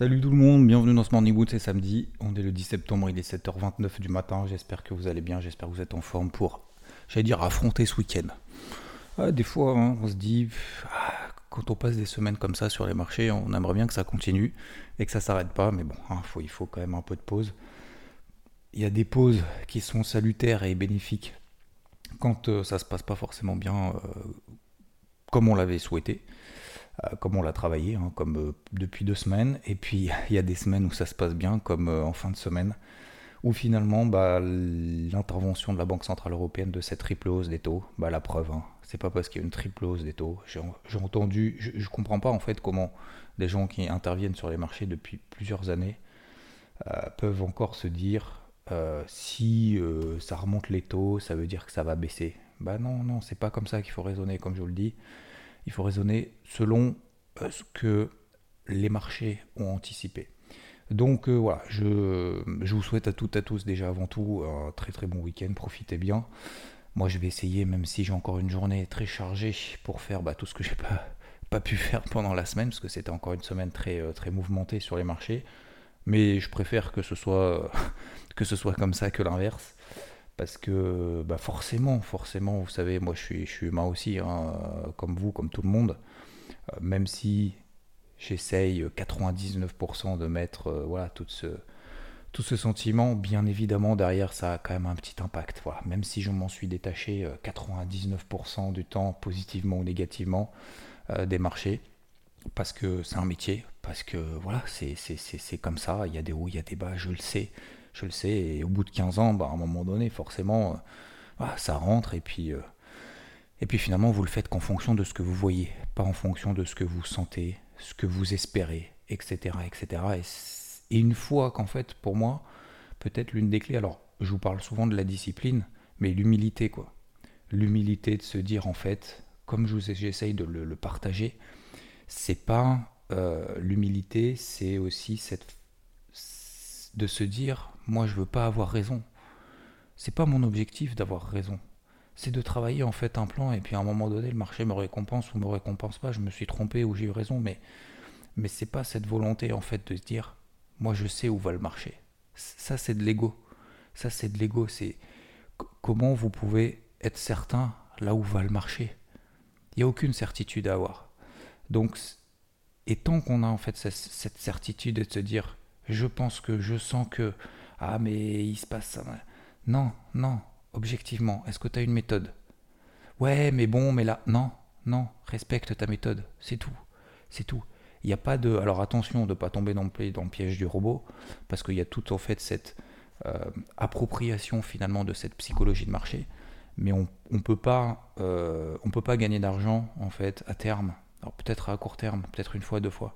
Salut tout le monde, bienvenue dans ce Morning Wood, c'est samedi, on est le 10 septembre, il est 7h29 du matin, j'espère que vous allez bien, j'espère que vous êtes en forme pour, j'allais dire, affronter ce week-end. Ah, des fois, hein, on se dit, ah, quand on passe des semaines comme ça sur les marchés, on aimerait bien que ça continue et que ça s'arrête pas, mais bon, hein, il faut quand même un peu de pause. Il y a des pauses qui sont salutaires et bénéfiques quand euh, ça se passe pas forcément bien euh, comme on l'avait souhaité, comme on l'a travaillé, hein, comme depuis deux semaines. Et puis il y a des semaines où ça se passe bien, comme en fin de semaine, où finalement bah, l'intervention de la Banque Centrale Européenne de cette triple hausse des taux, bah, la preuve, hein, c'est pas parce qu'il y a une triple hausse des taux. J'ai entendu, je, comprends pas en fait comment des gens qui interviennent sur les marchés depuis plusieurs années peuvent encore se dire euh, si euh, ça remonte les taux, ça veut dire que ça va baisser. Bah non, non, c'est pas comme ça qu'il faut raisonner, comme je vous le dis. Il faut raisonner selon euh, ce que les marchés ont anticipé. Donc voilà, je, vous souhaite à toutes et à tous déjà avant tout un très très bon week-end, profitez bien. Moi je vais essayer, même si j'ai encore une journée très chargée, pour faire bah, tout ce que j'ai pas, pas pu faire pendant la semaine, parce que c'était encore une semaine très, très mouvementée sur les marchés. Mais je préfère que ce soit, que ce soit comme ça que l'inverse. Parce que bah forcément, forcément, vous savez, moi je suis, je suis humain aussi, hein, comme vous, comme tout le monde. Euh, même si j'essaye 99% de mettre euh, voilà, tout, ce, tout ce sentiment, bien évidemment, derrière, ça a quand même un petit impact. Voilà. Même si je m'en suis détaché 99% euh, du temps, positivement ou négativement, des marchés parce que c'est un métier, parce que voilà, c'est comme ça, il y a des hauts, il y a des bas, je le sais, je le sais, et au bout de 15 ans, bah, à un moment donné, forcément, euh, ça rentre, et puis, euh, et puis finalement, vous le faites qu'en fonction de ce que vous voyez, pas en fonction de ce que vous sentez, ce que vous espérez, etc. etc. Et, une fois qu'en fait, pour moi, peut-être l'une des clés, alors je vous parle souvent de la discipline, mais l'humilité, quoi. L'humilité de se dire, en fait, comme j'essaye de le partager, c'est pas euh, l'humilité, c'est aussi cette de se dire moi je veux pas avoir raison. C'est pas mon objectif d'avoir raison. C'est de travailler en fait un plan et puis à un moment donné le marché me récompense ou me récompense pas, je me suis trompé ou j'ai eu raison mais mais c'est pas cette volonté en fait de se dire moi je sais où va le marché. Ça c'est de l'ego. Ça c'est de l'ego, c'est comment vous pouvez être certain là où va le marché? Il n'y a aucune certitude à avoir. Donc, et tant qu'on a en fait cette, certitude de se dire, je pense que, je sens que, ah mais il se passe ça. Non, non, objectivement, est-ce que tu as une méthode? Ouais, mais bon, mais là, non, non, respecte ta méthode, c'est tout, c'est tout. Il n'y a pas de... Alors attention de ne pas tomber dans le, piège du robot, parce qu'il y a tout en fait cette euh, appropriation finalement de cette psychologie de marché, mais on ne peut, pas, euh, on peut pas gagner d'argent en fait à terme alors peut-être à court terme, peut-être une fois, deux fois.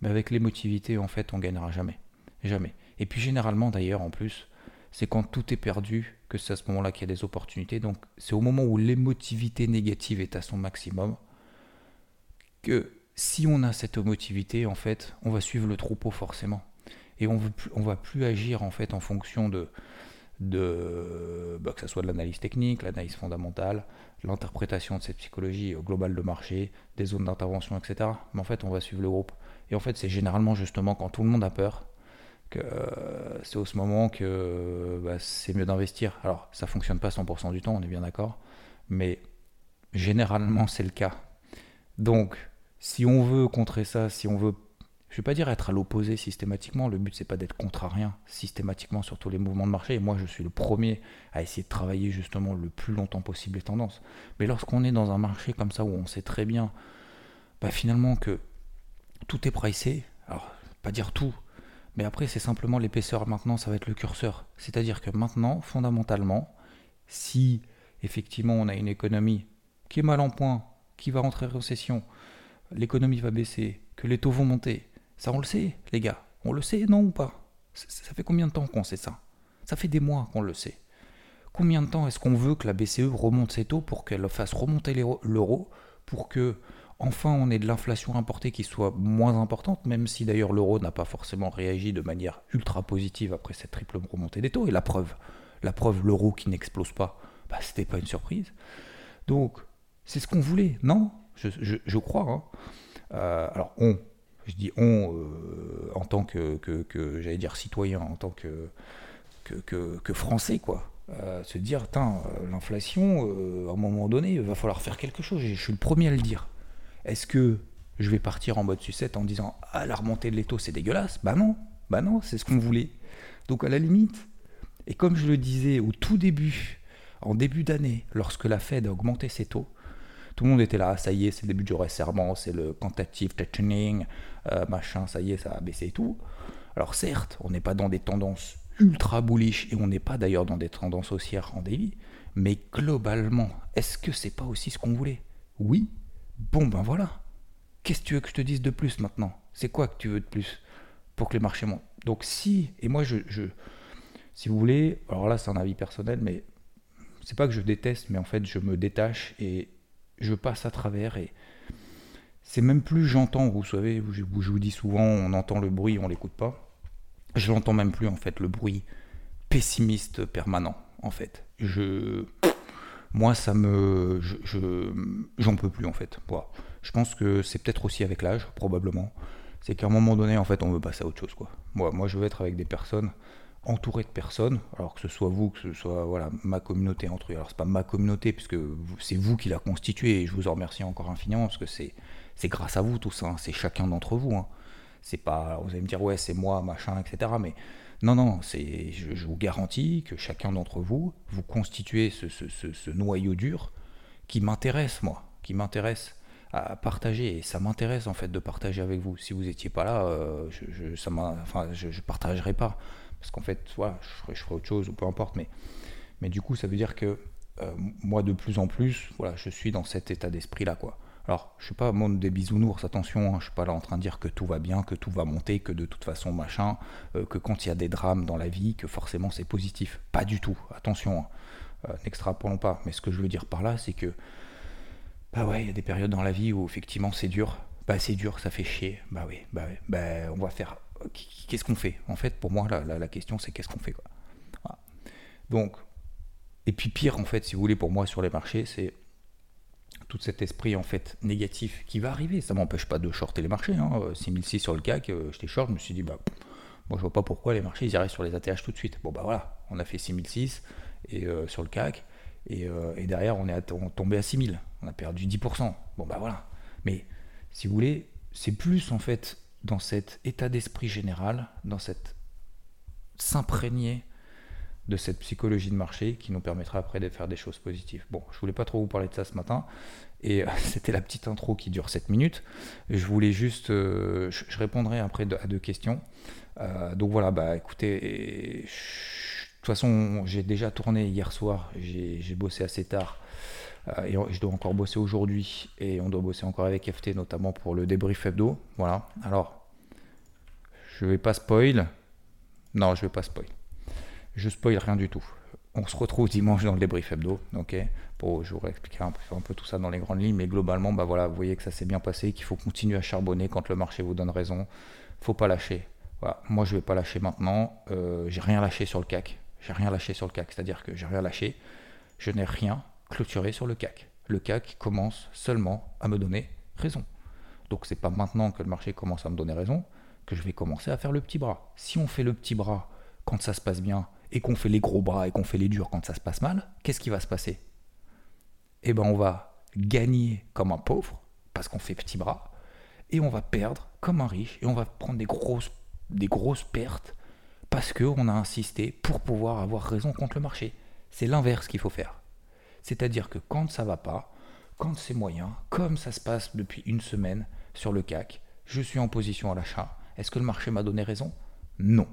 Mais avec l'émotivité, en fait, on gagnera jamais. Jamais. Et puis généralement, d'ailleurs, en plus, c'est quand tout est perdu que c'est à ce moment-là qu'il y a des opportunités. Donc c'est au moment où l'émotivité négative est à son maximum que si on a cette émotivité, en fait, on va suivre le troupeau forcément. Et on ne va plus agir en fait en fonction de, de bah, que ce soit de l'analyse technique, l'analyse fondamentale, l'interprétation de cette psychologie globale de marché, des zones d'intervention, etc. Mais en fait, on va suivre le groupe. Et en fait, c'est généralement justement quand tout le monde a peur c'est au ce moment que bah, c'est mieux d'investir. Alors, ça fonctionne pas 100% du temps, on est bien d'accord, mais généralement, c'est le cas. Donc, si on veut contrer ça, si on veut je vais pas dire être à l'opposé systématiquement, le but c'est pas d'être contre rien systématiquement sur tous les mouvements de marché, et moi je suis le premier à essayer de travailler justement le plus longtemps possible les tendances. Mais lorsqu'on est dans un marché comme ça où on sait très bien bah, finalement que tout est pricé, alors pas dire tout, mais après c'est simplement l'épaisseur maintenant, ça va être le curseur. C'est-à-dire que maintenant, fondamentalement, si effectivement on a une économie qui est mal en point, qui va rentrer en récession, l'économie va baisser, que les taux vont monter. Ça, on le sait, les gars. On le sait, non ou pas? Ça fait combien de temps qu'on sait ça? Ça fait des mois qu'on le sait. Combien de temps est-ce qu'on veut que la BCE remonte ses taux pour qu'elle fasse remonter l'euro, pour que enfin on ait de l'inflation importée qui soit moins importante, même si d'ailleurs l'euro n'a pas forcément réagi de manière ultra positive après cette triple remontée des taux. Et la preuve, la preuve, l'euro qui n'explose pas, bah, c'était pas une surprise. Donc, c'est ce qu'on voulait, non je, crois. Hein. Euh, alors, on, je dis on euh, en tant que, que, j'allais dire citoyen, en tant que, que, français, quoi. Euh, se dire, l'inflation, à un moment donné, il va falloir faire quelque chose. Je suis le premier à le dire. Est-ce que je vais partir en mode sucette en disant, ah, la remontée de l'étau, c'est dégueulasse Bah non, bah non, c'est ce qu'on voulait. Donc, à la limite, et comme je le disais au tout début, en début d'année, lorsque la Fed a augmenté ses taux, tout le monde était là, ça y est, c'est le début du resserrement, c'est le quantitative tightening, euh, machin, ça y est, ça a baissé et tout. Alors certes, on n'est pas dans des tendances ultra bullish et on n'est pas d'ailleurs dans des tendances haussières en daily, mais globalement, est-ce que c'est pas aussi ce qu'on voulait? Oui. Bon ben voilà. Qu'est-ce que tu veux que je te dise de plus maintenant? C'est quoi que tu veux de plus pour que les marchés montent Donc si, et moi je, je si vous voulez, alors là c'est un avis personnel, mais c'est pas que je déteste, mais en fait je me détache et je passe à travers et c'est même plus j'entends, vous savez, je, vous dis souvent, on entend le bruit, on l'écoute pas. Je l'entends même plus en fait, le bruit pessimiste permanent en fait. Je, moi ça me, je, j'en peux plus en fait. Je pense que c'est peut-être aussi avec l'âge, probablement. C'est qu'à un moment donné, en fait, on veut passer à autre chose quoi. Moi, moi, je veux être avec des personnes entouré de personnes, alors que ce soit vous, que ce soit voilà, ma communauté entre. Alors c'est pas ma communauté, puisque c'est vous qui la constituez, et je vous en remercie encore infiniment, parce que c'est, c'est grâce à vous tout ça, hein. c'est chacun d'entre vous. Hein. C'est pas, vous allez me dire, ouais, c'est moi, machin, etc. Mais non, non, c'est, je, vous garantis que chacun d'entre vous, vous constituez ce, noyau dur qui m'intéresse, moi, qui m'intéresse à partager et ça m'intéresse en fait de partager avec vous. Si vous n'étiez pas là, euh, je, enfin, je, partagerai pas parce qu'en fait, je, ferai, autre chose ou peu importe, mais, mais du coup, ça veut dire que euh, moi, de plus en plus, voilà, je suis dans cet état d'esprit-là, quoi. Alors, je suis pas monde des bisounours, attention, hein, je suis pas là en train de dire que tout va bien, que tout va monter, que de toute façon, machin, euh, que quand il y a des drames dans la vie, que forcément c'est positif. Pas du tout, attention, hein. euh, n'extrapolons pas. Mais ce que je veux dire par là, c'est que, bah ouais, il y a des périodes dans la vie où effectivement c'est dur. Bah c'est dur, ça fait chier. Bah oui, bah, bah on va faire qu'est-ce qu'on fait? En fait, pour moi, la, question, c'est qu'est-ce qu'on fait quoi? Donc, et puis pire, en fait, si vous voulez, pour moi, sur les marchés, c'est tout cet esprit en fait négatif qui va arriver. Ça m'empêche pas de shorter les marchés. Hein. 6006 sur le CAC, euh, j'étais short, je me suis dit, bah, moi je vois pas pourquoi les marchés ils iraient sur les ATH tout de suite. Bon, bah voilà, on a fait 6006 et, euh, sur le CAC, euh, et, derrière on est tombé à 6000. On a perdu 10%. Bon, bah voilà. Mais si vous voulez, c'est plus en fait dans cet état d'esprit général, dans cette s'imprégner de cette psychologie de marché qui nous permettra après de faire des choses positives. Bon, je voulais pas trop vous parler de ça ce matin, et c'était la petite intro qui dure 7 minutes. Je voulais juste, euh, je, répondrai après à deux questions. Euh, donc voilà, bah écoutez, de toute façon, j'ai déjà tourné hier soir, j'ai bossé assez tard. Euh, et je dois encore bosser aujourd'hui et on doit bosser encore avec FT notamment pour le débrief hebdo. Voilà. Alors, je vais pas spoil. Non, je vais pas spoil. Je spoil rien du tout. On se retrouve dimanche dans le débrief hebdo, ok pour, Je vous expliquer un peu, tout ça dans les grandes lignes, mais globalement, bah voilà, vous voyez que ça s'est bien passé, qu'il faut continuer à charbonner quand le marché vous donne raison. Faut pas lâcher. Moi, je vais pas lâcher maintenant. Euh, j'ai rien lâché sur le CAC. J'ai rien lâché sur le CAC, c'est-à-dire que j'ai rien lâché. Je n'ai rien clôturé sur le CAC. Le CAC commence seulement à me donner raison. Donc c'est pas maintenant que le marché commence à me donner raison que je vais commencer à faire le petit bras. Si on fait le petit bras quand ça se passe bien et qu'on fait les gros bras et qu'on fait les durs quand ça se passe mal, qu'est-ce qui va se passer? Eh ben on va gagner comme un pauvre parce qu'on fait petit bras et on va perdre comme un riche et on va prendre des grosses pertes parce qu'on a insisté pour pouvoir avoir raison contre le marché. C'est l'inverse qu'il faut faire. C'est-à-dire que quand ça va pas, quand c'est moyen, comme ça se passe depuis une semaine sur le CAC, je suis en position à l'achat. Est-ce que le marché m'a donné raison? Non.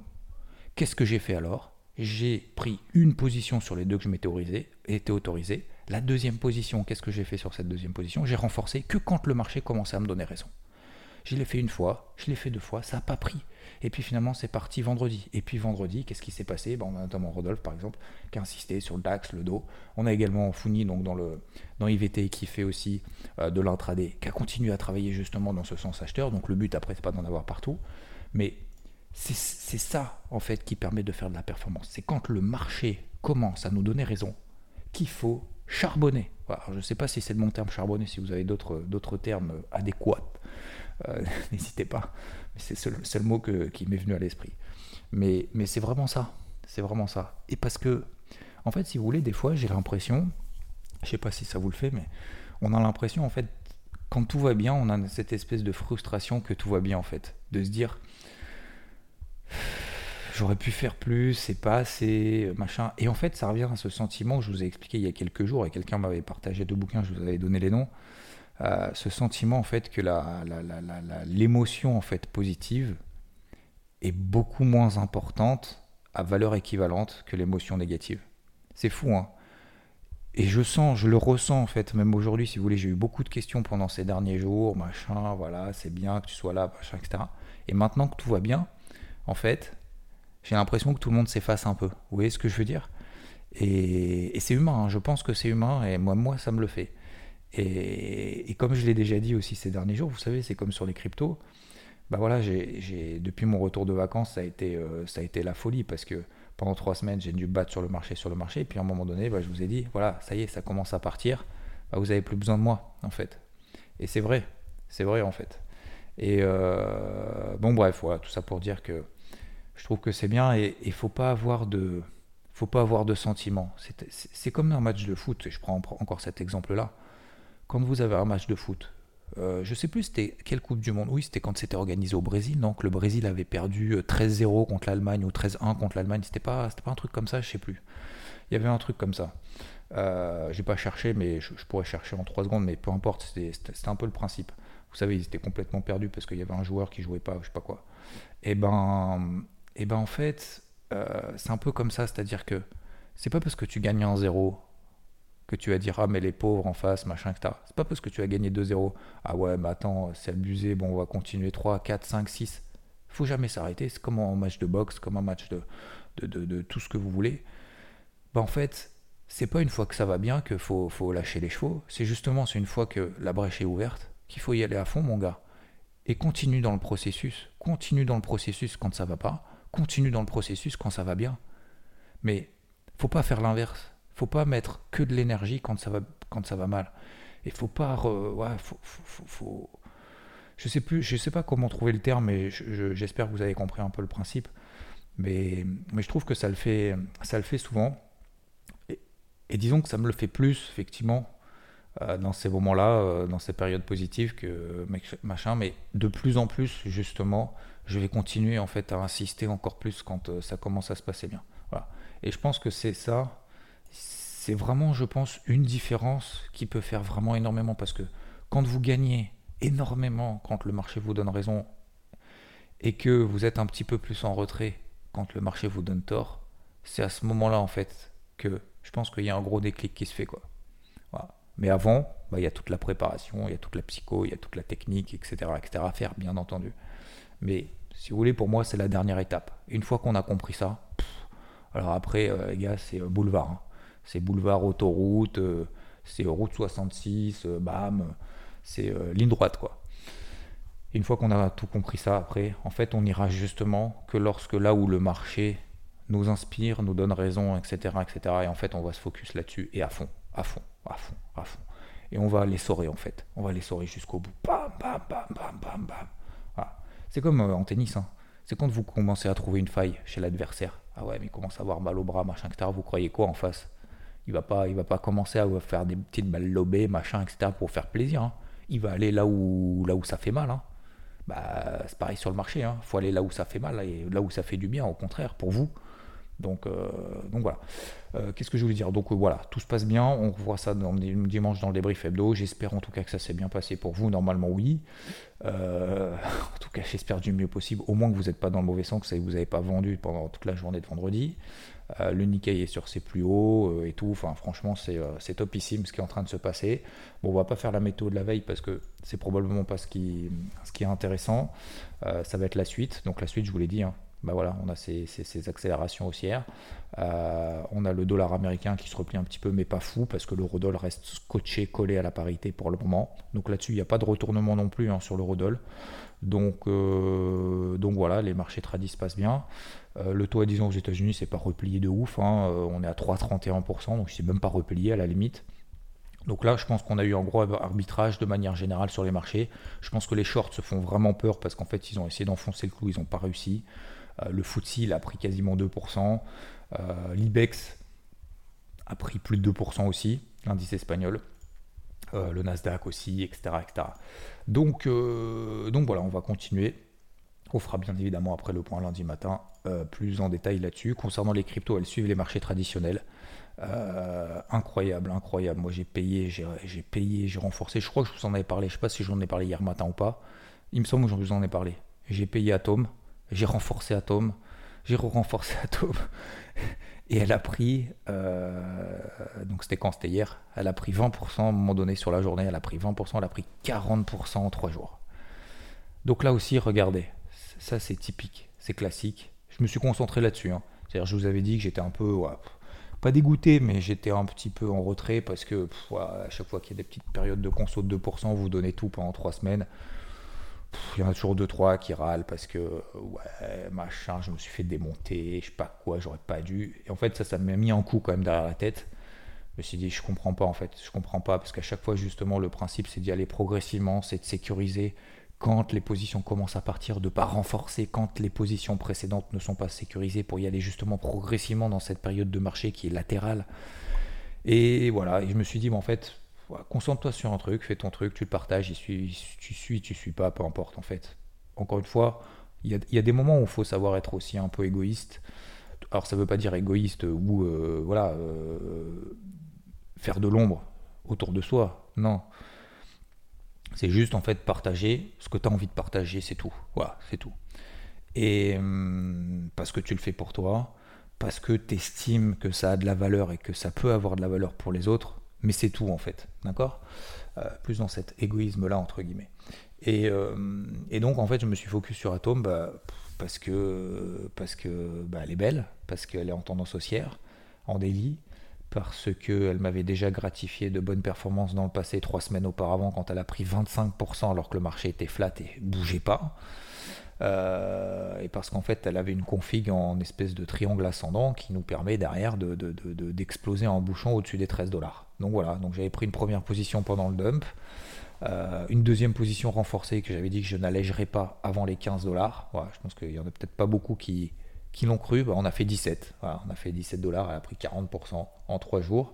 Qu'est-ce que j'ai fait alors? J'ai pris une position sur les deux que je m'étais autorisé, autorisé. La deuxième position, qu'est-ce que j'ai fait sur cette deuxième position? J'ai renforcé que quand le marché commençait à me donner raison. Je l'ai fait une fois, je l'ai fait deux fois, ça n'a pas pris. Et puis finalement, c'est parti vendredi. Et puis vendredi, qu'est-ce qui s'est passé? Ben, On a notamment Rodolphe, par exemple, qui a insisté sur le DAX, le dos. On a également Founi, donc dans, le, dans IVT, qui fait aussi euh, de l'intraday, qui a continué à travailler justement dans ce sens acheteur. Donc le but, après, c'est pas d'en avoir partout. Mais c'est ça, en fait, qui permet de faire de la performance. C'est quand le marché commence à nous donner raison qu'il faut charbonner. je ne sais pas si c'est de mon terme charbonner, si vous avez d'autres termes adéquats, euh, n'hésitez pas. C'est le seul mot qui m'est venu à l'esprit. Mais c'est vraiment ça. C'est vraiment ça. Et parce que, en fait, si vous voulez, des fois, j'ai l'impression, je ne sais pas si ça vous le fait, mais on a l'impression, en fait, quand tout va bien, on a cette espèce de frustration que tout va bien, en fait. De se dire, j'aurais pu faire plus, c'est pas assez, machin. Et en fait, ça revient à ce sentiment que je vous ai expliqué il y a quelques jours, et quelqu'un m'avait partagé deux bouquins, je vous avais donné les noms. Euh, ce sentiment en fait que l'émotion en fait positive est beaucoup moins importante à valeur équivalente que l'émotion négative. C'est fou, hein et je sens, je le ressens en fait, même aujourd'hui, si vous voulez, j'ai eu beaucoup de questions pendant ces derniers jours, machin, voilà, c'est bien que tu sois là, machin, etc. Et maintenant que tout va bien, en fait, j'ai l'impression que tout le monde s'efface un peu. Vous voyez ce que je veux dire? Et, c'est humain, hein. je pense que c'est humain, et moi, moi, ça me le fait. Et, comme je l'ai déjà dit aussi ces derniers jours, vous savez, c'est comme sur les cryptos. Bah voilà, depuis mon retour de vacances, ça a été, euh, ça a été la folie parce que pendant trois semaines, j'ai dû battre sur le marché, sur le marché. Et puis à un moment donné, bah, je vous ai dit, voilà, ça y est, ça commence à partir. Bah, vous avez plus besoin de moi, en fait. Et c'est vrai, c'est vrai en fait. Et euh, bon, bref, voilà, tout ça pour dire que je trouve que c'est bien et il faut pas avoir de, faut pas avoir de sentiments. C'est comme un match de foot. Et je prends encore cet exemple-là quand vous avez un match de foot, euh, je sais plus c'était quelle Coupe du Monde. Oui, c'était quand c'était organisé au Brésil, Que le Brésil avait perdu 13-0 euh, contre l'Allemagne ou 13-1 contre l'Allemagne. C'était pas, pas un truc comme ça, je sais plus. Il y avait un truc comme ça. Euh, J'ai pas cherché, mais je, pourrais chercher en 3 secondes, mais peu importe, c'était un peu le principe. Vous savez, ils étaient complètement perdus parce qu'il y avait un joueur qui jouait pas, je sais pas quoi. Et eh ben, et ben en fait, euh, c'est un peu comme ça, c'est-à-dire que c'est pas parce que tu gagnes un 0 que tu vas dire ah mais les pauvres en face machin etc c'est pas parce que tu as gagné 2-0 ah ouais mais attends c'est abusé bon on va continuer 3 4 5 6 faut jamais s'arrêter c'est comme un match de boxe comme un match de de, tout ce que vous voulez. Bah en fait c'est pas une fois que ça va bien que faut, faut lâcher les chevaux. C'est justement c'est une fois que la brèche est ouverte qu'il faut y aller à fond mon gars. Et continue dans le processus. Continue dans le processus quand ça va pas continue dans le processus quand ça va bien mais faut pas faire l'inverse faut pas mettre que de l'énergie quand ça va quand ça va mal. Et faut pas ouais, faut, faut, faut, je sais plus, je sais pas comment trouver le terme, mais j'espère que vous avez compris un peu le principe. Mais, mais je trouve que ça le fait, ça le fait souvent. Et, disons que ça me le fait plus, effectivement, dans ces moments-là, euh, dans ces périodes positives, que machin. Mais de plus en plus, justement, je vais continuer en fait à insister encore plus quand euh, ça commence à se passer bien. Voilà. Et je pense que c'est ça c'est vraiment, je pense, une différence qui peut faire vraiment énormément parce que quand vous gagnez énormément quand le marché vous donne raison et que vous êtes un petit peu plus en retrait quand le marché vous donne tort, c'est à ce moment-là en fait que je pense qu'il y a un gros déclic qui se fait quoi. Mais avant, bah, il y a toute la préparation, il y a toute la psycho, il y a toute la technique, etc., etc. à faire, bien entendu. Mais si vous voulez, pour moi, c'est la dernière étape. Une fois qu'on a compris ça, alors après, euh, les gars, c'est euh, boulevard. Hein. C'est boulevard, autoroute, euh, c'est route 66, bam, c'est ligne droite, quoi. Une fois qu'on a tout compris ça, après, en fait, on ira justement que lorsque là où le marché nous inspire, nous donne raison, etc., etc. Et en fait, on va se focus là-dessus et à fond, à fond, à fond, à fond. Et on va les saurer en fait. On va les saurer jusqu'au bout. Bam, bam, bam, bam, bam, bam. C'est comme en tennis. Hein. C'est quand vous commencez à trouver une faille chez l'adversaire. Ah ouais, mais il commence à avoir mal au bras, machin, etc. Vous croyez quoi en face? Il va pas, il va pas commencer à faire des petites balles lobées, machin, etc. pour faire plaisir. Hein. Il va aller là où, là où ça fait mal. Hein. Bah, c'est pareil sur le marché. Il faut aller là où ça fait mal et là où ça fait du bien, au contraire, pour vous. Donc, euh, donc voilà. Euh, qu'est-ce que je voulais dire? Donc euh, voilà, tout se passe bien. On voit ça dimanche dans le débrief hebdo. J'espère en tout cas que ça s'est bien passé pour vous. Normalement, oui. en tout cas, j'espère du mieux possible. Au moins que vous n'êtes pas dans le mauvais sens, que vous n'avez pas vendu pendant toute la journée de vendredi. le Nikkei est sur ses plus hauts et tout. Enfin, franchement, c'est topissime ce qui est en train de se passer. Bon, on va pas faire la météo de la veille parce que c'est probablement pas ce qui, ce qui est intéressant. ça va être la suite. Donc la suite, je vous l'ai dit, hein, bah voilà, on a ces, accélérations haussières. Euh, on a le dollar américain qui se replie un petit peu, mais pas fou, parce que l'eurodoll reste scotché, collé à la parité pour le moment. Donc là-dessus, il n'y a pas de retournement non plus hein, sur l'eurodoll. Donc, euh, donc voilà, les marchés tradis se passent bien. Euh, le taux à 10 ans aux États-Unis, c'est pas replié de ouf. Hein. on est à 3,31%, donc c'est même pas replié à la limite. Donc là, je pense qu'on a eu un gros arbitrage de manière générale sur les marchés. Je pense que les shorts se font vraiment peur parce qu'en fait, ils ont essayé d'enfoncer le clou, ils n'ont pas réussi. Euh, le FTSE a pris quasiment 2%. Euh, L'IBEX a pris plus de 2% aussi, l'indice espagnol. Euh, le Nasdaq aussi, etc. Donc, donc voilà, on va continuer. On fera bien évidemment après le point lundi matin plus en détail là-dessus. Concernant les cryptos, elles suivent les marchés traditionnels. incroyable, incroyable. Moi j'ai payé, j'ai payé, j'ai renforcé. Je crois que je vous en avais parlé. Je sais pas si j'en ai parlé hier matin ou pas. Il me semble que je vous en ai parlé. J'ai payé Atom j'ai renforcé Atom, j'ai renforcé Atom, et elle a pris, euh, donc c'était quand? C'était hier, elle a pris 20% à un moment donné sur la journée, elle a pris 20%, elle a pris 40% en 3 jours. Donc là aussi, regardez, ça c'est typique, c'est classique. Je me suis concentré là-dessus. Hein. C'est-à-dire, je vous avais dit que j'étais un peu, pas dégoûté, mais j'étais un petit peu en retrait parce que à chaque fois qu'il y a des petites périodes de conso de 2%, vous donnez tout pendant 3 semaines il y en a toujours deux trois qui râlent parce que ouais machin je me suis fait démonter je sais pas quoi j'aurais pas dû. Et en fait ça ça m'a mis un coup quand même derrière la tête. Je me suis dit je comprends pas en fait. Je comprends pas parce qu'à chaque fois justement le principe c'est d'y aller progressivement c'est de sécuriser quand les positions commencent à partir de pas renforcer quand les positions précédentes ne sont pas sécurisées pour y aller justement progressivement dans cette période de marché qui est latérale. Et voilà et je me suis dit mais en fait concentre-toi sur un truc, fais ton truc, tu le partages, tu suis, tu suis pas, peu importe en fait. Encore une fois, il y a, des moments où il faut savoir être aussi un peu égoïste. Alors ça veut pas dire égoïste ou euh, voilà euh, faire de l'ombre autour de soi, non. C'est juste en fait partager ce que tu as envie de partager, c'est tout. Voilà, c'est tout. Et hum, parce que tu le fais pour toi, parce que tu estimes que ça a de la valeur et que ça peut avoir de la valeur pour les autres, mais c'est tout en fait, d'accord? Euh, Plus dans cet égoïsme-là, entre guillemets. Euh, et, donc, en fait, je me suis focus sur Atom bah, parce que, parce que bah, elle est belle, parce qu'elle est en tendance haussière, en délit, parce qu'elle m'avait déjà gratifié de bonnes performances dans le passé, trois semaines auparavant, quand elle a pris 25% alors que le marché était flat et bougeait pas. Euh, et parce qu'en fait, elle avait une config en espèce de triangle ascendant qui nous permet derrière d'exploser de, en bouchon au-dessus des 13 dollars. Donc voilà, donc j'avais pris une première position pendant le dump, euh, une deuxième position renforcée que j'avais dit que je n'allégerais pas avant les 15 dollars. Voilà, je pense qu'il y en a peut-être pas beaucoup qui, qui l'ont cru. Bah, on a fait 17. Voilà, on a fait 17 dollars, elle a pris 40% en 3 jours.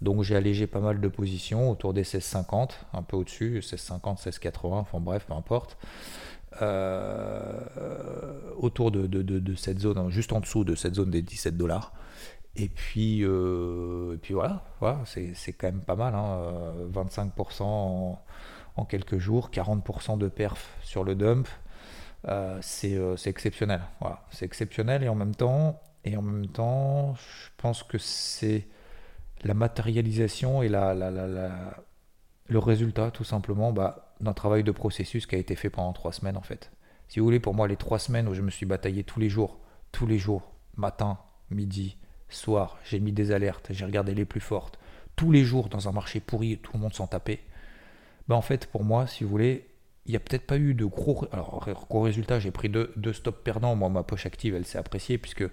Donc j'ai allégé pas mal de positions autour des 16,50, un peu au-dessus, 16,50, 16,80, enfin bref, peu importe. Euh, autour de, cette zone, juste en dessous de cette zone des 17 dollars. Et puis, euh, et puis voilà, c'est quand même pas mal. 25% hein, en, quelques jours, 40% de perf sur le dump. Euh, c'est exceptionnel. Voilà, c'est exceptionnel et en même temps, et en même temps, je pense que c'est la matérialisation et la, la, la, le résultat, tout simplement, bah, d'un travail de processus qui a été fait pendant trois semaines en fait. Si vous voulez, pour moi, les trois semaines où je me suis bataillé tous les jours, tous les jours, matin, midi, soir, j'ai mis des alertes, j'ai regardé les plus fortes, tous les jours dans un marché pourri, tout le monde s'en tapait. Ben en fait, pour moi, si vous voulez, il n'y a peut-être pas eu de gros, alors, gros résultats. J'ai pris deux, deux, stops perdants. Moi, ma poche active, elle s'est appréciée puisque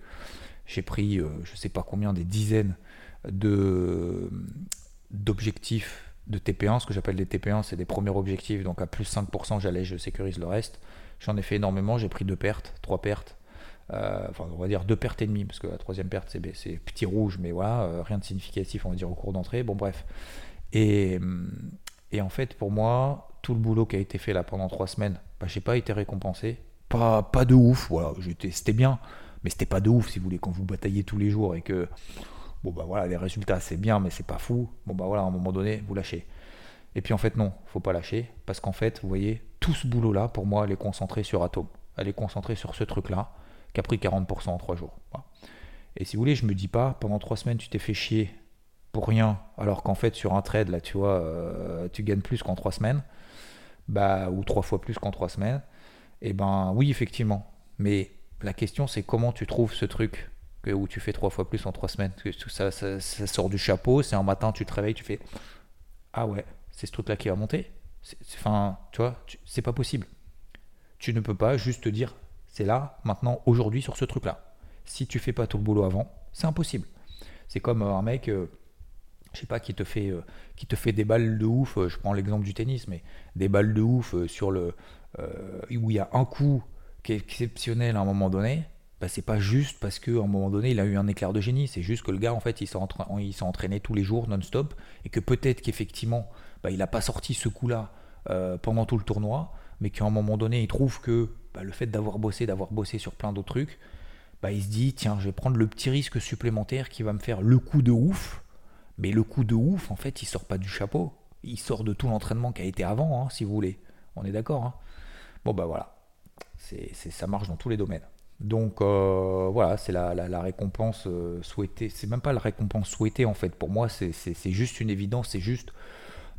j'ai pris, euh, je ne sais pas combien, des dizaines de d'objectifs de TP1, ce que j'appelle des TP1, c'est des premiers objectifs, donc à plus 5%, j'allais, je sécurise le reste. J'en ai fait énormément, j'ai pris deux pertes, trois pertes, euh, enfin on va dire deux pertes et demie, parce que la troisième perte c'est, petit rouge, mais voilà, euh, rien de significatif on va dire au cours d'entrée, bon bref. Et, hum, et, en fait pour moi, tout le boulot qui a été fait là pendant trois semaines, bah, j'ai pas été récompensé, pas, pas de ouf, voilà, c'était bien, mais c'était pas de ouf si vous voulez, quand vous bataillez tous les jours et que Bah les résultats c'est bien, mais c'est pas fou. Bon bah voilà, à un moment donné, vous lâchez. Et puis en fait non, faut pas lâcher, parce qu'en fait, vous voyez, tout ce boulot-là, pour moi, elle est concentrée sur Atom. Elle est concentrée sur ce truc-là, qui a pris 40% en 3 jours. Et si vous voulez, je me dis pas, pendant trois semaines, tu t'es fait chier pour rien, alors qu'en fait, sur un trade, là, tu vois, euh, tu gagnes plus qu'en trois semaines, bah, ou trois fois plus qu'en trois semaines. Et eh ben, oui, effectivement. Mais la question, c'est comment tu trouves ce truc où tu fais trois fois plus en trois semaines. Ça, sort du chapeau, c'est un matin, tu te réveilles, tu fais Ah ouais, c'est ce truc-là qui va monter. Enfin, tu vois, c'est pas possible. Tu ne peux pas juste te dire c'est là, maintenant, aujourd'hui, sur ce truc-là. Si tu fais pas tout le boulot avant, c'est impossible. C'est comme euh, un mec, euh, je sais pas, qui te fait, euh, qui te fait des balles de ouf. je prends l'exemple du tennis, mais des balles de ouf sur le où il y a un coup qui est exceptionnel à un moment donné. Bah, c'est pas juste parce qu'à un moment donné il a eu un éclair de génie, c'est juste que le gars en fait il s'est entraîné tous les jours non-stop et que peut-être qu'effectivement bah, il n'a pas sorti ce coup-là pendant tout le tournoi, mais qu'à un moment donné il trouve que bah, le fait d'avoir bossé, d'avoir bossé sur plein d'autres trucs, bah, il se dit tiens, je vais prendre le petit risque supplémentaire qui va me faire le coup de ouf. Mais le coup de ouf, en fait, il sort pas du chapeau. Il sort de tout l'entraînement qui a été avant, hein, si vous voulez. On est d'accord hein. Bon, bah voilà. Ça marche dans tous les domaines. Donc euh, voilà, c'est la, récompense euh, souhaitée. C'est même pas la récompense souhaitée en fait. Pour moi, c'est, juste une évidence. C'est juste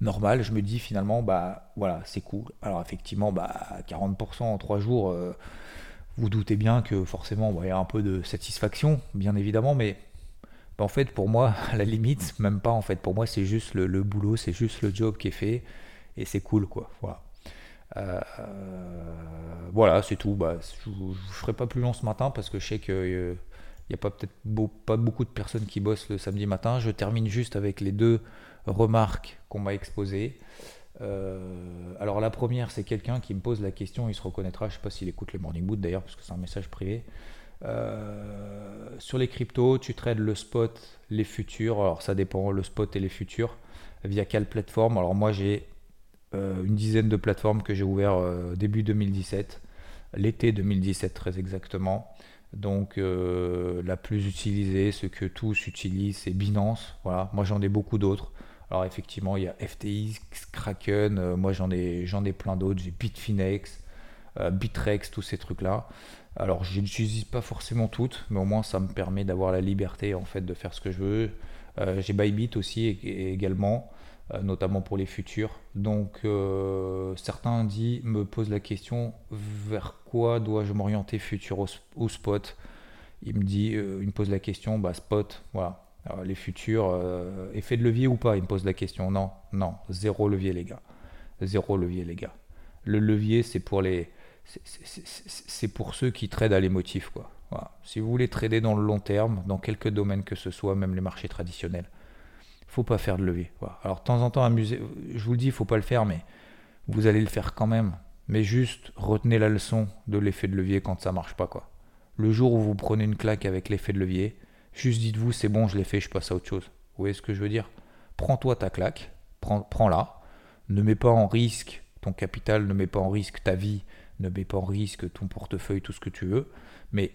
normal. Je me dis finalement, bah voilà, c'est cool. Alors effectivement, bah 40% en 3 jours, euh, vous doutez bien que forcément, il y a un peu de satisfaction, bien évidemment, mais bah, en fait, pour moi, à la limite, même pas en fait. Pour moi, c'est juste le, boulot, c'est juste le job qui est fait et c'est cool quoi. Voilà. Euh, voilà, c'est tout. Bah, je ne ferai pas plus long ce matin parce que je sais qu'il n'y a pas peut-être pas beaucoup de personnes qui bossent le samedi matin. Je termine juste avec les deux remarques qu'on m'a exposées. Euh, alors la première, c'est quelqu'un qui me pose la question, il se reconnaîtra, je ne sais pas s'il écoute les Morning Boot d'ailleurs, parce que c'est un message privé. Euh, sur les cryptos, tu trades le spot, les futurs, alors ça dépend, le spot et les futurs, via quelle plateforme Alors moi j'ai euh, une dizaine de plateformes que j'ai ouvert début 2017, l'été 2017 très exactement. Donc la plus utilisée, ce que tous utilisent, c'est Binance. Voilà, moi j'en ai beaucoup d'autres. Alors effectivement, il y a FTX, Kraken, euh, moi j'en ai, j'en ai plein d'autres, j'ai Bitfinex, euh, Bitrex, tous ces trucs-là. Alors je n'utilise pas forcément toutes, mais au moins ça me permet d'avoir la liberté en fait de faire ce que je veux. Euh, j'ai Bybit aussi également, notamment pour les futurs. Donc certains dit, me posent la question vers quoi dois-je m'orienter futur au, spot? Il me dit, me pose la question, bah spot, voilà les futurs, euh, effet de levier ou pas? Il me pose la question. Non, non, zéro levier, les gars. Zéro levier, les gars. Le levier, c'est pour les, c'est pour ceux qui tradent à l'émotif, quoi. Si vous voulez trader dans le long terme, dans quelques domaines que ce soit, même les marchés traditionnels, faut pas faire de levier. Alors, de temps en temps, amuser. Je vous le dis, il faut pas le faire, mais vous allez le faire quand même. Mais juste retenez la leçon de l'effet de levier quand ça marche pas, quoi. Le jour où vous prenez une claque avec l'effet de levier, Juste dites-vous, c'est bon, je l'ai fait, je passe à autre chose. Vous voyez ce que je veux dire? Prends-toi ta claque, prends-la. ne mets pas en risque ton capital, ne mets pas en risque ta vie, ne mets pas en risque ton portefeuille, tout ce que tu veux. Mais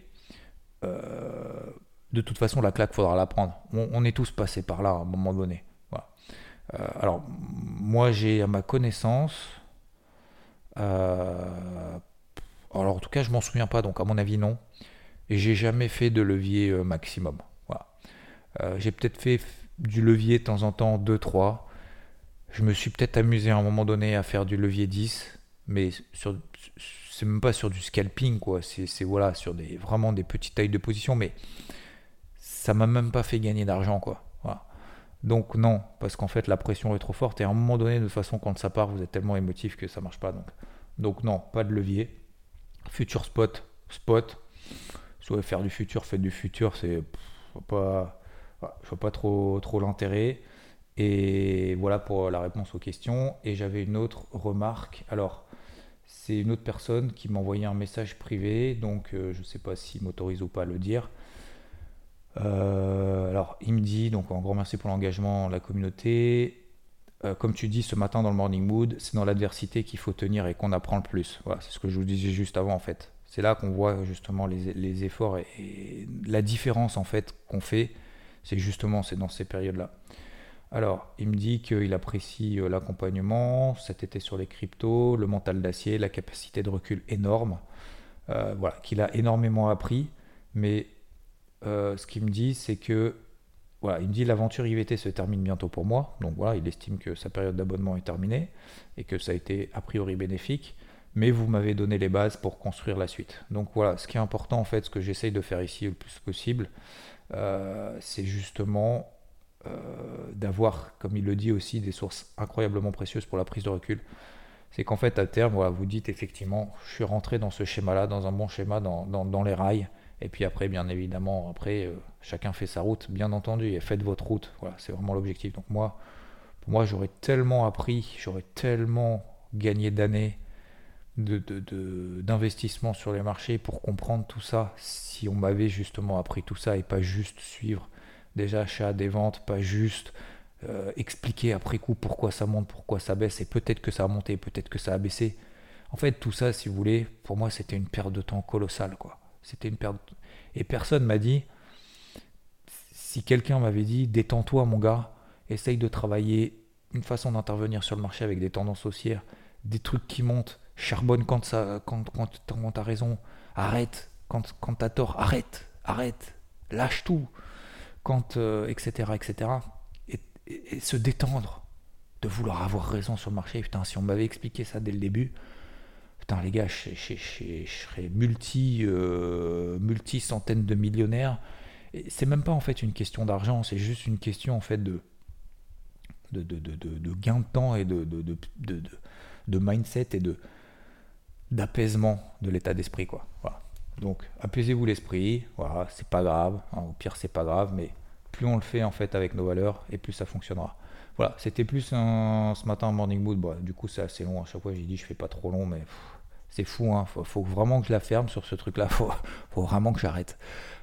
euh, de toute façon, la claque, faudra la prendre. On, est tous passés par là à un moment donné. Euh, alors, moi, j'ai à ma connaissance. Euh, alors, en tout cas, je m'en souviens pas, donc à mon avis, non. Et j'ai jamais fait de levier maximum. Euh, j'ai peut-être fait du levier de temps en temps 2-3. Je me suis peut-être amusé à un moment donné à faire du levier 10, mais sur, c'est même pas sur du scalping, quoi. C'est, voilà, sur des, vraiment des petites tailles de position, mais ça m'a même pas fait gagner d'argent, quoi. Donc non, parce qu'en fait la pression est trop forte et à un moment donné, de toute façon, quand ça part, vous êtes tellement émotif que ça marche pas. Donc, donc non, pas de levier. Future spot, spot. Si vous voulez faire du futur, faites du futur, c'est pas je vois pas trop, trop l'intérêt. Et voilà pour la réponse aux questions. Et j'avais une autre remarque. Alors, c'est une autre personne qui m'a envoyé un message privé, donc euh, je ne sais pas s'il m'autorise ou pas à le dire. Euh, alors, il me dit, donc un grand merci pour l'engagement, la communauté. Euh, comme tu dis ce matin dans le Morning Mood, c'est dans l'adversité qu'il faut tenir et qu'on apprend le plus. Voilà, c'est ce que je vous disais juste avant en fait. C'est là qu'on voit justement les, efforts et, la différence en fait qu'on fait c'est justement c'est dans ces périodes-là. Alors, il me dit qu'il apprécie euh, l'accompagnement, cet été sur les cryptos, le mental d'acier, la capacité de recul énorme. Voilà, qu'il a énormément appris, mais euh, ce qu'il me dit, c'est que voilà, il me dit l'aventure IVT se termine bientôt pour moi. Donc voilà, il estime que sa période d'abonnement est terminée et que ça a été a priori bénéfique. Mais vous m'avez donné les bases pour construire la suite. Donc voilà, ce qui est important en fait, ce que j'essaye de faire ici le plus possible, euh, c'est justement euh, d'avoir, comme il le dit aussi, des sources incroyablement précieuses pour la prise de recul. C'est qu'en fait, à terme, voilà, vous dites effectivement, je suis rentré dans ce schéma-là, dans un bon schéma, dans, dans, les rails. Et puis après, bien évidemment, après, euh, chacun fait sa route, bien entendu, et faites votre route. Voilà, c'est vraiment l'objectif. Donc moi, pour moi, j'aurais tellement appris, j'aurais tellement gagné d'années d'investissement sur les marchés pour comprendre tout ça, si on m'avait justement appris tout ça et pas juste suivre des achats, des ventes, pas juste euh, expliquer après coup pourquoi ça monte, pourquoi ça baisse, et peut-être que ça a monté, peut-être que ça a baissé. En fait, tout ça, si vous voulez, pour moi, c'était une perte de temps colossale, quoi. C'était une perte. Et personne m'a dit, si quelqu'un m'avait dit, détends-toi, mon gars, essaye de travailler une façon d'intervenir sur le marché avec des tendances haussières, des trucs qui montent, charbonne quand ça, quand, quand, quand as raison, arrête, quand, quand as tort, arrête, arrête, lâche tout quand, etc., euh, etc. Et, se détendre de vouloir avoir raison sur le marché. Putain, si on m'avait expliqué ça dès le début, putain, les gars, je, serais multi, euh, multi centaines de millionnaires. C'est même pas en fait une question d'argent, c'est juste une question en fait de, de, gain de temps et de, de, mindset et de d'apaisement de l'état d'esprit quoi. Voilà. Donc apaisez-vous l'esprit, voilà, c'est pas grave, hein, au pire c'est pas grave, mais plus on le fait en fait avec nos valeurs et plus ça fonctionnera. Voilà, c'était plus un, ce matin un morning mood, du coup c'est assez long, à chaque fois j'ai dit je fais pas trop long, mais c'est fou, hein, faut, vraiment que je la ferme sur ce truc là, faut, faut vraiment que j'arrête.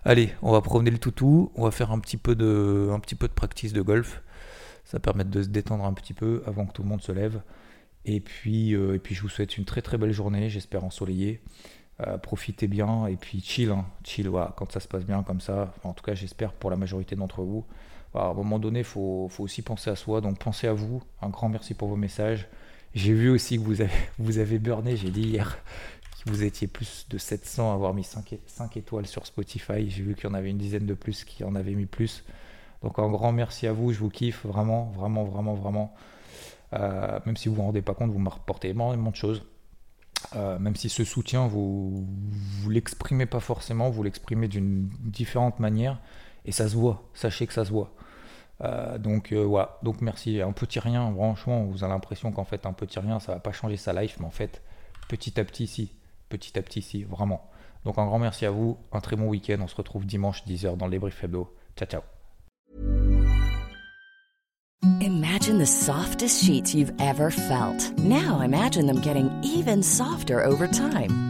Allez, on va promener le toutou, on va faire un petit peu de, un petit peu de practice de golf, ça permet de se détendre un petit peu avant que tout le monde se lève. Et puis, euh, et puis je vous souhaite une très très belle journée, j'espère ensoleillée. Euh, profitez bien et puis chill, hein. chill quand ça se passe bien comme ça. en tout cas, j'espère pour la majorité d'entre vous. À un moment donné, il faut, aussi penser à soi. Donc pensez à vous. Un grand merci pour vos messages. J'ai vu aussi que vous avez, vous avez burné, j'ai dit hier que vous étiez plus de 700 à avoir mis 5, 5 étoiles sur Spotify. J'ai vu qu'il y en avait une dizaine de plus qui en avaient mis plus. Donc un grand merci à vous, je vous kiffe vraiment, vraiment, vraiment, vraiment. Euh, même si vous ne vous rendez pas compte, vous me rapportez énormément de choses. Euh, même si ce soutien, vous ne l'exprimez pas forcément, vous l'exprimez d'une différente manière, et ça se voit, sachez que ça se voit. Euh, donc euh, voilà, donc merci. Un petit rien, franchement, vous avez l'impression qu'en fait un petit rien, ça va pas changer sa life, mais en fait, petit à petit, si, petit à petit, si, vraiment. Donc un grand merci à vous, un très bon week-end, on se retrouve dimanche 10h dans les briefs hebdo. Ciao ciao. Imagine the softest sheets you've ever felt. Now imagine them getting even softer over time.